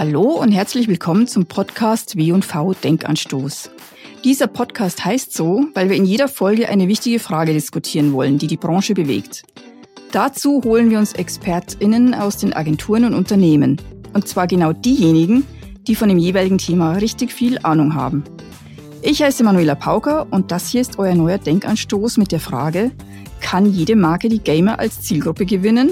Hallo und herzlich willkommen zum Podcast W&V Denkanstoß. Dieser Podcast heißt so, weil wir in jeder Folge eine wichtige Frage diskutieren wollen, die die Branche bewegt. Dazu holen wir uns ExpertInnen aus den Agenturen und Unternehmen. Und zwar genau diejenigen, die von dem jeweiligen Thema richtig viel Ahnung haben. Ich heiße Manuela Pauker und das hier ist euer neuer Denkanstoß mit der Frage, kann jede Marke die Gamer als Zielgruppe gewinnen?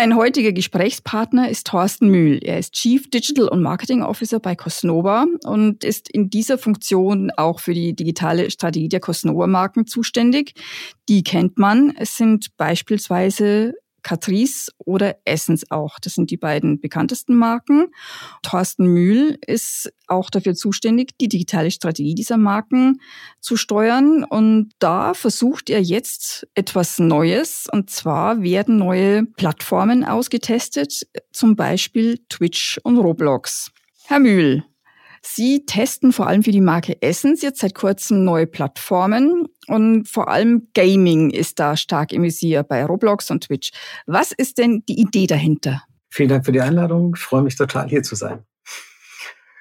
Mein heutiger Gesprächspartner ist Thorsten Mühl. Er ist Chief Digital und Marketing Officer bei Cosnova und ist in dieser Funktion auch für die digitale Strategie der Cosnova Marken zuständig. Die kennt man. Es sind beispielsweise Catrice oder Essence auch. Das sind die beiden bekanntesten Marken. Thorsten Mühl ist auch dafür zuständig, die digitale Strategie dieser Marken zu steuern. Und da versucht er jetzt etwas Neues. Und zwar werden neue Plattformen ausgetestet, zum Beispiel Twitch und Roblox. Herr Mühl, Sie testen vor allem für die Marke Essence jetzt seit kurzem neue Plattformen und vor allem Gaming ist da stark im Visier bei Roblox und Twitch. Was ist denn die Idee dahinter? Vielen Dank für die Einladung. Ich freue mich total, hier zu sein.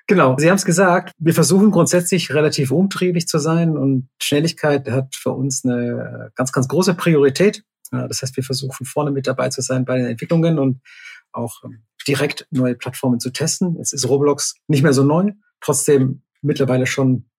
Genau, Sie haben es gesagt, wir versuchen grundsätzlich relativ umtriebig zu sein und Schnelligkeit hat für uns eine ganz, ganz große Priorität. Das heißt, wir versuchen vorne mit dabei zu sein bei den Entwicklungen und auch ähm, direkt neue Plattformen zu testen. Jetzt ist Roblox nicht mehr so neu, trotzdem mittlerweile schon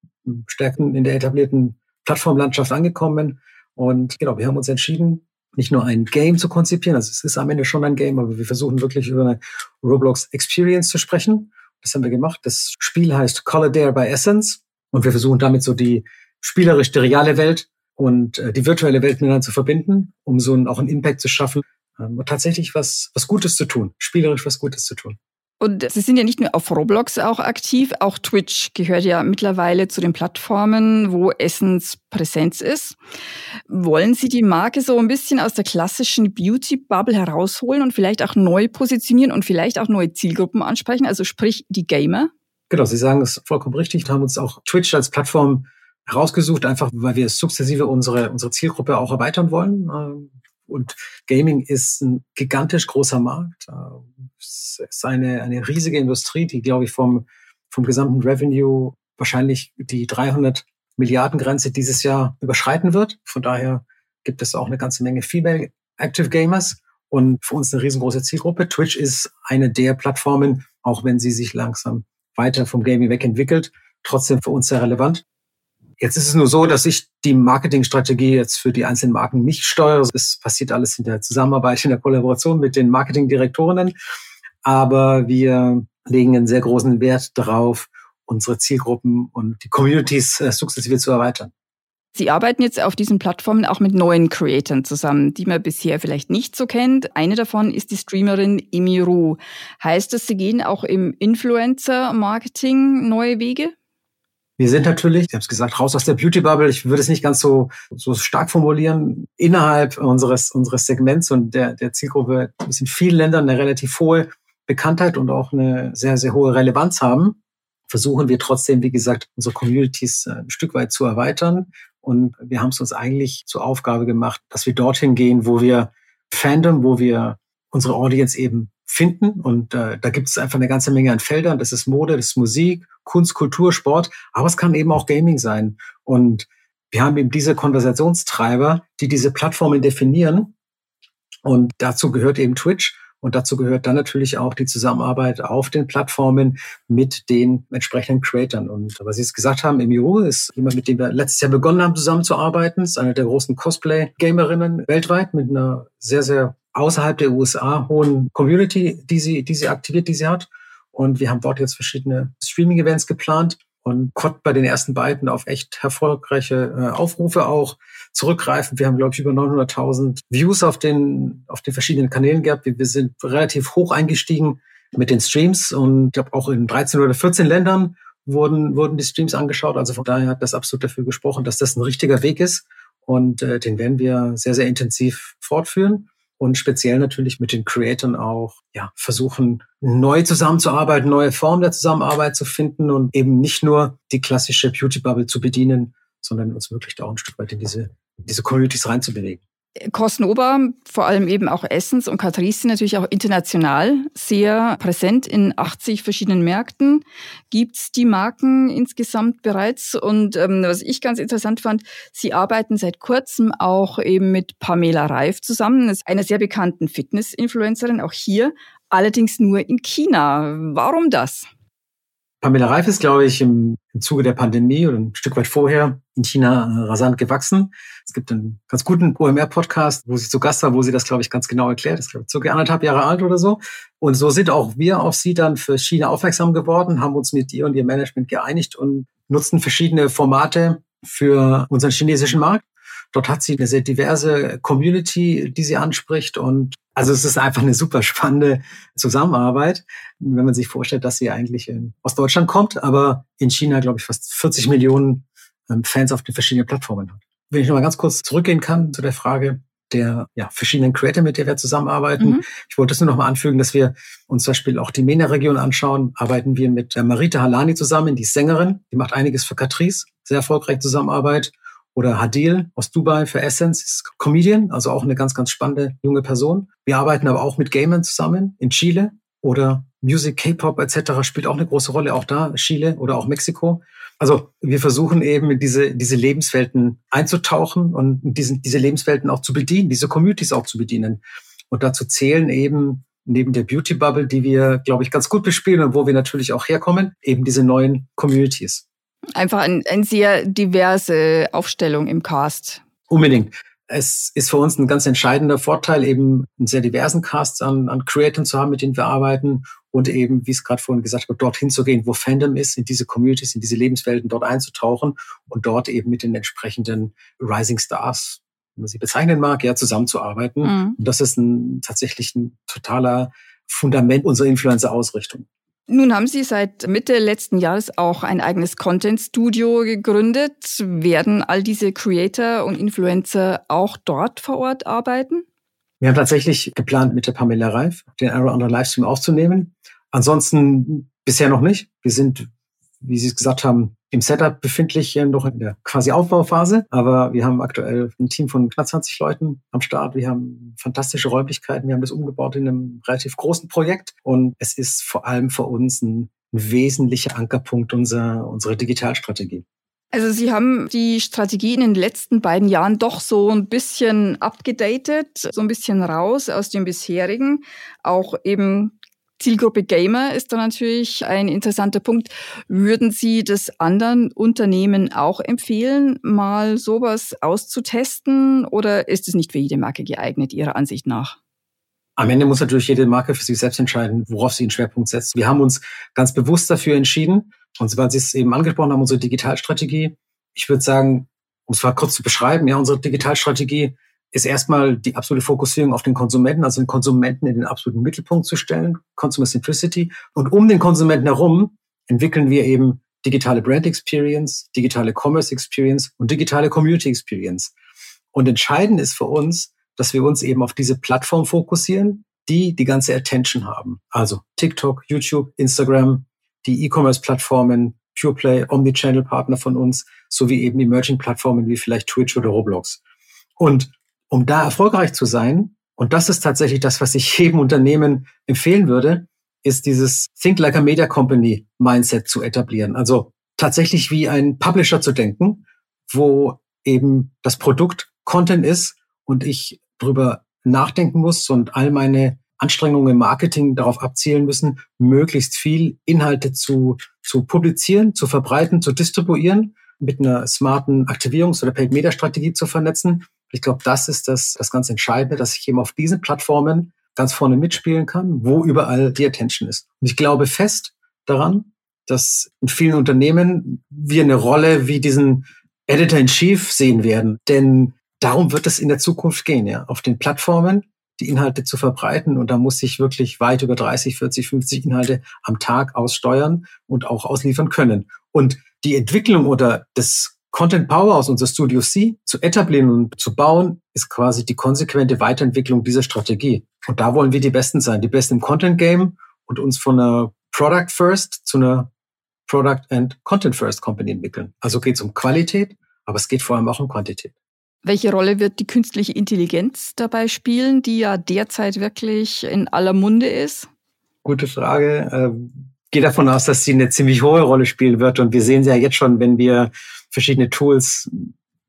stärken in der etablierten Plattformlandschaft angekommen. Und genau, wir haben uns entschieden, nicht nur ein Game zu konzipieren, also es ist am Ende schon ein Game, aber wir versuchen wirklich über eine Roblox Experience zu sprechen. Das haben wir gemacht. Das Spiel heißt Color Dare by Essence und wir versuchen damit so die spielerisch die reale Welt und äh, die virtuelle Welt miteinander zu verbinden, um so einen, auch einen Impact zu schaffen ähm, und tatsächlich was, was Gutes zu tun, spielerisch was Gutes zu tun. Und Sie sind ja nicht nur auf Roblox auch aktiv, auch Twitch gehört ja mittlerweile zu den Plattformen, wo Essens Präsenz ist. Wollen Sie die Marke so ein bisschen aus der klassischen Beauty-Bubble herausholen und vielleicht auch neu positionieren und vielleicht auch neue Zielgruppen ansprechen, also sprich die Gamer? Genau, Sie sagen es vollkommen richtig. Wir haben uns auch Twitch als Plattform herausgesucht, einfach weil wir sukzessive unsere, unsere Zielgruppe auch erweitern wollen. Und Gaming ist ein gigantisch großer Markt. Äh, es ist eine, eine riesige Industrie, die, glaube ich, vom, vom gesamten Revenue wahrscheinlich die 300 Milliarden Grenze dieses Jahr überschreiten wird. Von daher gibt es auch eine ganze Menge Female Active Gamers und für uns eine riesengroße Zielgruppe. Twitch ist eine der Plattformen, auch wenn sie sich langsam weiter vom Gaming wegentwickelt, trotzdem für uns sehr relevant. Jetzt ist es nur so, dass ich die Marketingstrategie jetzt für die einzelnen Marken nicht steuere. Es passiert alles in der Zusammenarbeit, in der Kollaboration mit den Marketingdirektorinnen. Aber wir legen einen sehr großen Wert darauf, unsere Zielgruppen und die Communities äh, sukzessive zu erweitern. Sie arbeiten jetzt auf diesen Plattformen auch mit neuen Creatoren zusammen, die man bisher vielleicht nicht so kennt. Eine davon ist die Streamerin Emiru. Heißt das, Sie gehen auch im Influencer-Marketing neue Wege? Wir sind natürlich, ich habe es gesagt, raus aus der Beauty Bubble. Ich würde es nicht ganz so, so stark formulieren. Innerhalb unseres, unseres Segments und der, der Zielgruppe ist in vielen Ländern eine relativ hohe Bekanntheit und auch eine sehr, sehr hohe Relevanz haben. Versuchen wir trotzdem, wie gesagt, unsere Communities äh, ein Stück weit zu erweitern. Und wir haben es uns eigentlich zur Aufgabe gemacht, dass wir dorthin gehen, wo wir Fandom, wo wir unsere Audience eben finden. Und äh, da gibt es einfach eine ganze Menge an Feldern. Das ist Mode, das ist Musik, Kunst, Kultur, Sport, aber es kann eben auch Gaming sein. Und wir haben eben diese Konversationstreiber, die diese Plattformen definieren. Und dazu gehört eben Twitch. Und dazu gehört dann natürlich auch die Zusammenarbeit auf den Plattformen mit den entsprechenden Creators. Und was Sie jetzt gesagt haben, Emiru ist jemand, mit dem wir letztes Jahr begonnen haben, zusammenzuarbeiten. Ist eine der großen Cosplay-Gamerinnen weltweit mit einer sehr, sehr außerhalb der USA hohen Community, die sie, die sie aktiviert, die sie hat. Und wir haben dort jetzt verschiedene Streaming-Events geplant und konnten bei den ersten beiden auf echt erfolgreiche äh, Aufrufe auch zurückgreifen. Wir haben, glaube ich, über 900.000 Views auf den, auf den verschiedenen Kanälen gehabt. Wir, wir sind relativ hoch eingestiegen mit den Streams und ich glaube auch in 13 oder 14 Ländern wurden, wurden die Streams angeschaut. Also von daher hat das absolut dafür gesprochen, dass das ein richtiger Weg ist. Und äh, den werden wir sehr, sehr intensiv fortführen und speziell natürlich mit den Creatoren auch ja, versuchen, neu zusammenzuarbeiten, neue Formen der Zusammenarbeit zu finden und eben nicht nur die klassische Beauty Bubble zu bedienen, sondern uns wirklich da auch ein Stück weit in diese diese Communities reinzubewegen. Cosnova, vor allem eben auch Essens und Catrice sind natürlich auch international sehr präsent in 80 verschiedenen Märkten. Gibt's die Marken insgesamt bereits? Und ähm, was ich ganz interessant fand, Sie arbeiten seit kurzem auch eben mit Pamela Reif zusammen, einer sehr bekannten Fitness-Influencerin, auch hier, allerdings nur in China. Warum das? Pamela Reif ist, glaube ich, im, im Zuge der Pandemie oder ein Stück weit vorher in China äh, rasant gewachsen. Es gibt einen ganz guten OMR-Podcast, wo sie zu Gast war, wo sie das, glaube ich, ganz genau erklärt. Das ist, glaube ich, circa anderthalb Jahre alt oder so. Und so sind auch wir auf sie dann für China aufmerksam geworden, haben uns mit ihr und ihr Management geeinigt und nutzen verschiedene Formate für unseren chinesischen Markt. Dort hat sie eine sehr diverse Community, die sie anspricht. Und also es ist einfach eine super spannende Zusammenarbeit, wenn man sich vorstellt, dass sie eigentlich aus Deutschland kommt, aber in China, glaube ich, fast 40 Millionen ähm, Fans auf den verschiedenen Plattformen hat. Wenn ich noch mal ganz kurz zurückgehen kann zu der Frage der ja, verschiedenen Creator, mit der wir zusammenarbeiten. Mhm. Ich wollte es nur noch mal anfügen, dass wir uns zum Beispiel auch die MENA-Region anschauen. Arbeiten wir mit der Marita Halani zusammen, die ist Sängerin, die macht einiges für Catrice, sehr erfolgreich Zusammenarbeit oder Hadil aus Dubai für Essence, ist Comedian, also auch eine ganz, ganz spannende junge Person. Wir arbeiten aber auch mit Gamern zusammen in Chile oder Music, K-Pop etc. spielt auch eine große Rolle, auch da Chile oder auch Mexiko. Also wir versuchen eben diese, diese Lebenswelten einzutauchen und diese, diese Lebenswelten auch zu bedienen, diese Communities auch zu bedienen. Und dazu zählen eben neben der Beauty Bubble, die wir, glaube ich, ganz gut bespielen und wo wir natürlich auch herkommen, eben diese neuen Communities. Einfach eine ein sehr diverse Aufstellung im Cast. Unbedingt. Es ist für uns ein ganz entscheidender Vorteil, eben einen sehr diversen Cast an, an Creatoren zu haben, mit denen wir arbeiten und eben, wie es gerade vorhin gesagt habe, dorthin zu gehen, wo Fandom ist, in diese Communities, in diese Lebenswelten dort einzutauchen und dort eben mit den entsprechenden Rising Stars, wie man sie bezeichnen mag, ja, zusammenzuarbeiten. Mhm. Und das ist ein, tatsächlich ein totaler Fundament unserer Influencer-Ausrichtung. Nun haben Sie seit Mitte letzten Jahres auch ein eigenes Content-Studio gegründet. Werden all diese Creator und Influencer auch dort vor Ort arbeiten? Wir haben tatsächlich geplant, mit der Pamela Reif den oder anderen Livestream aufzunehmen. Ansonsten bisher noch nicht. Wir sind, wie Sie es gesagt haben, im Setup befindlich noch in der quasi Aufbauphase. Aber wir haben aktuell ein Team von knapp 20 Leuten am Start. Wir haben fantastische Räumlichkeiten. Wir haben das umgebaut in einem relativ großen Projekt. Und es ist vor allem für uns ein, ein wesentlicher Ankerpunkt unserer, unserer Digitalstrategie. Also Sie haben die Strategie in den letzten beiden Jahren doch so ein bisschen abgedatet, so ein bisschen raus aus dem bisherigen, auch eben Zielgruppe Gamer ist da natürlich ein interessanter Punkt. Würden Sie das anderen Unternehmen auch empfehlen, mal sowas auszutesten oder ist es nicht für jede Marke geeignet, Ihrer Ansicht nach? Am Ende muss natürlich jede Marke für sich selbst entscheiden, worauf sie den Schwerpunkt setzt. Wir haben uns ganz bewusst dafür entschieden, und weil Sie es eben angesprochen haben, unsere Digitalstrategie. Ich würde sagen, um es mal kurz zu beschreiben, ja, unsere Digitalstrategie ist erstmal die absolute Fokussierung auf den Konsumenten, also den Konsumenten in den absoluten Mittelpunkt zu stellen, Consumer Centricity. Und um den Konsumenten herum entwickeln wir eben digitale Brand Experience, digitale Commerce Experience und digitale Community Experience. Und entscheidend ist für uns, dass wir uns eben auf diese Plattform fokussieren, die die ganze Attention haben. Also TikTok, YouTube, Instagram, die E-Commerce-Plattformen, PurePlay, Omnichannel-Partner von uns, sowie eben Emerging-Plattformen wie vielleicht Twitch oder Roblox. Und um da erfolgreich zu sein, und das ist tatsächlich das, was ich jedem Unternehmen empfehlen würde, ist dieses Think Like a Media Company Mindset zu etablieren. Also tatsächlich wie ein Publisher zu denken, wo eben das Produkt Content ist und ich drüber nachdenken muss und all meine Anstrengungen im Marketing darauf abzielen müssen, möglichst viel Inhalte zu, zu publizieren, zu verbreiten, zu distribuieren, mit einer smarten Aktivierungs- oder Paid-Media-Strategie zu vernetzen ich glaube, das ist das, das ganz Entscheidende, dass ich eben auf diesen Plattformen ganz vorne mitspielen kann, wo überall die Attention ist. Und ich glaube fest daran, dass in vielen Unternehmen wir eine Rolle wie diesen Editor-in-Chief sehen werden. Denn darum wird es in der Zukunft gehen, ja, auf den Plattformen die Inhalte zu verbreiten. Und da muss ich wirklich weit über 30, 40, 50 Inhalte am Tag aussteuern und auch ausliefern können. Und die Entwicklung oder das Content Power aus unser Studio C zu etablieren und zu bauen, ist quasi die konsequente Weiterentwicklung dieser Strategie. Und da wollen wir die Besten sein, die Besten im Content Game und uns von einer Product First zu einer Product and Content First Company entwickeln. Also geht es um Qualität, aber es geht vor allem auch um Quantität. Welche Rolle wird die künstliche Intelligenz dabei spielen, die ja derzeit wirklich in aller Munde ist? Gute Frage. Gehe davon aus, dass sie eine ziemlich hohe Rolle spielen wird. Und wir sehen sie ja jetzt schon, wenn wir verschiedene Tools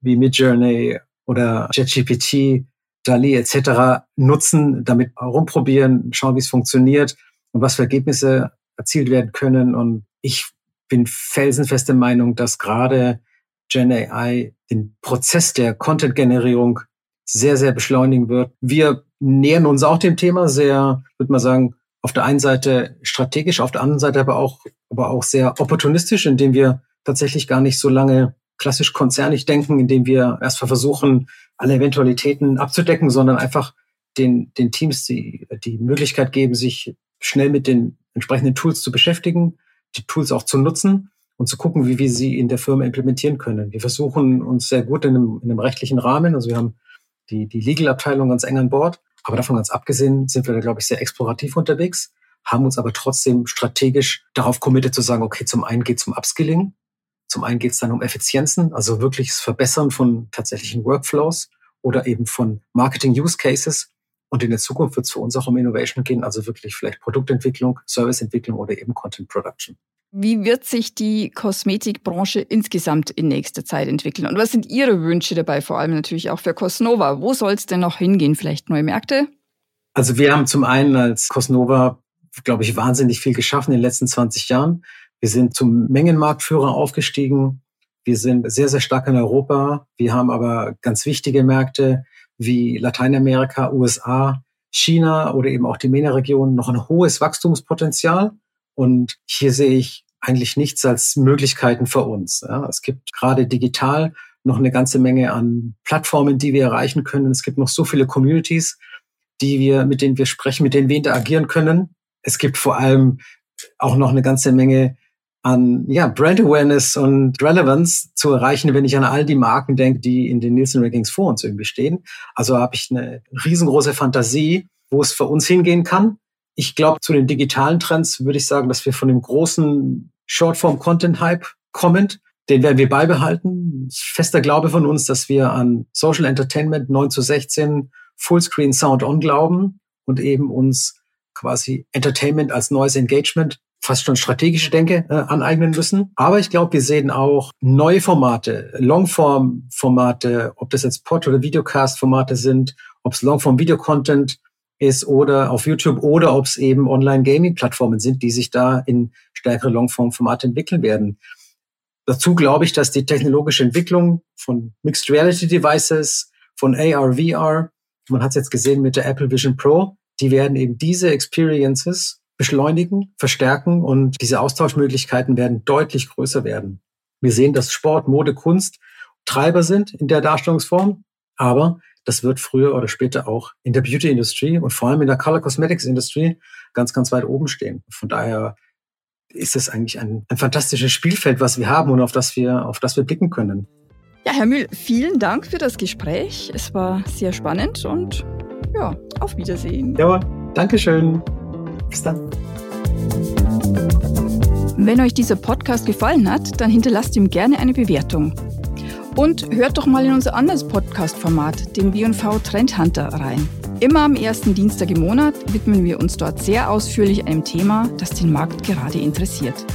wie Midjourney oder ChatGPT, DALI etc. nutzen, damit rumprobieren, schauen, wie es funktioniert und was für Ergebnisse erzielt werden können. Und ich bin felsenfeste Meinung, dass gerade Gen AI den Prozess der Content-Generierung sehr, sehr beschleunigen wird. Wir nähern uns auch dem Thema sehr, würde man sagen, auf der einen Seite strategisch, auf der anderen Seite aber auch, aber auch sehr opportunistisch, indem wir tatsächlich gar nicht so lange klassisch konzernig denken, indem wir erstmal versuchen, alle Eventualitäten abzudecken, sondern einfach den, den Teams die, die Möglichkeit geben, sich schnell mit den entsprechenden Tools zu beschäftigen, die Tools auch zu nutzen und zu gucken, wie wir sie in der Firma implementieren können. Wir versuchen uns sehr gut in einem, in einem rechtlichen Rahmen, also wir haben die, die Legal-Abteilung ganz eng an Bord, aber davon ganz abgesehen sind wir da, glaube ich, sehr explorativ unterwegs, haben uns aber trotzdem strategisch darauf committed zu sagen, okay, zum einen geht es um Upskilling, zum einen geht es dann um Effizienzen, also wirkliches Verbessern von tatsächlichen Workflows oder eben von Marketing-Use-Cases. Und in der Zukunft wird es für uns auch um Innovation gehen, also wirklich vielleicht Produktentwicklung, Serviceentwicklung oder eben Content Production. Wie wird sich die Kosmetikbranche insgesamt in nächster Zeit entwickeln? Und was sind Ihre Wünsche dabei, vor allem natürlich auch für Cosnova? Wo soll es denn noch hingehen? Vielleicht neue Märkte? Also wir haben zum einen als Cosnova, glaube ich, wahnsinnig viel geschaffen in den letzten 20 Jahren. Wir sind zum Mengenmarktführer aufgestiegen. Wir sind sehr, sehr stark in Europa. Wir haben aber ganz wichtige Märkte wie Lateinamerika, USA, China oder eben auch die MENA-Region noch ein hohes Wachstumspotenzial. Und hier sehe ich eigentlich nichts als Möglichkeiten für uns. Ja, es gibt gerade digital noch eine ganze Menge an Plattformen, die wir erreichen können. Es gibt noch so viele Communities, die wir, mit denen wir sprechen, mit denen wir interagieren können. Es gibt vor allem auch noch eine ganze Menge an ja, Brand Awareness und Relevance zu erreichen, wenn ich an all die Marken denke, die in den Nielsen Rankings vor uns irgendwie stehen. Also habe ich eine riesengroße Fantasie, wo es für uns hingehen kann. Ich glaube, zu den digitalen Trends würde ich sagen, dass wir von dem großen Shortform-Content-Hype kommen. Den werden wir beibehalten. Fester Glaube von uns, dass wir an Social Entertainment 9 zu 16 Fullscreen Sound On glauben und eben uns quasi Entertainment als neues Engagement fast schon strategische Denke äh, aneignen müssen. Aber ich glaube, wir sehen auch neue Formate, Longform-Formate, ob das jetzt Pod- oder Videocast-Formate sind, ob es Longform-Video-Content ist oder auf YouTube oder ob es eben Online-Gaming-Plattformen sind, die sich da in stärkere Longform-Formate entwickeln werden. Dazu glaube ich, dass die technologische Entwicklung von Mixed Reality Devices, von AR, VR, man hat es jetzt gesehen mit der Apple Vision Pro, die werden eben diese Experiences beschleunigen, verstärken und diese Austauschmöglichkeiten werden deutlich größer werden. Wir sehen, dass Sport, Mode, Kunst Treiber sind in der Darstellungsform, aber das wird früher oder später auch in der Beauty Industry und vor allem in der Color Cosmetics Industry ganz, ganz weit oben stehen. Von daher ist es eigentlich ein, ein fantastisches Spielfeld, was wir haben und auf das wir, auf das wir blicken können. Ja, Herr Mühl, vielen Dank für das Gespräch. Es war sehr spannend und ja, auf Wiedersehen. Ja, Dankeschön. Bis dann. Wenn euch dieser Podcast gefallen hat, dann hinterlasst ihm gerne eine Bewertung. Und hört doch mal in unser anderes Podcast-Format, den B&V Trendhunter, rein. Immer am ersten Dienstag im Monat widmen wir uns dort sehr ausführlich einem Thema, das den Markt gerade interessiert.